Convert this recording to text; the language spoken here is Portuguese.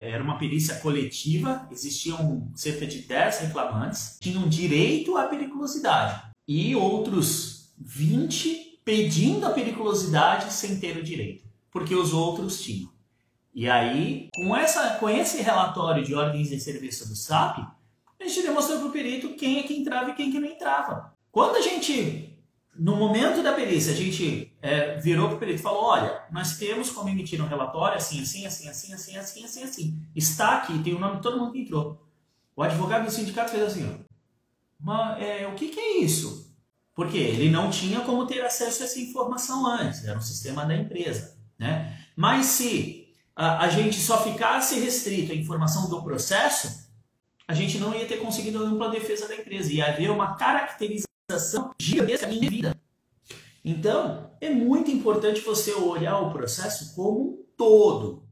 era uma perícia coletiva, existiam cerca de 10 reclamantes, tinham direito à periculosidade e outros 20 pedindo a periculosidade sem ter o direito, porque os outros tinham. E aí, com, essa, com esse relatório de ordens de serviço do SAP, a gente demonstrou para o perito quem é que entrava e quem é que não entrava. Quando a gente, no momento da perícia, a gente é, virou para o perito e falou: olha, nós temos como emitir um relatório assim, assim, assim, assim, assim, assim, assim, assim. Está aqui, tem o nome de todo mundo que entrou. O advogado do sindicato fez assim: ó, mas é, o que, que é isso? Porque ele não tinha como ter acesso a essa informação antes, era um sistema da empresa. Né? Mas se a, a gente só ficasse restrito à informação do processo, a gente não ia ter conseguido ampla defesa da empresa. Ia haver uma caracterização gigantesca vida. Então, é muito importante você olhar o processo como um todo.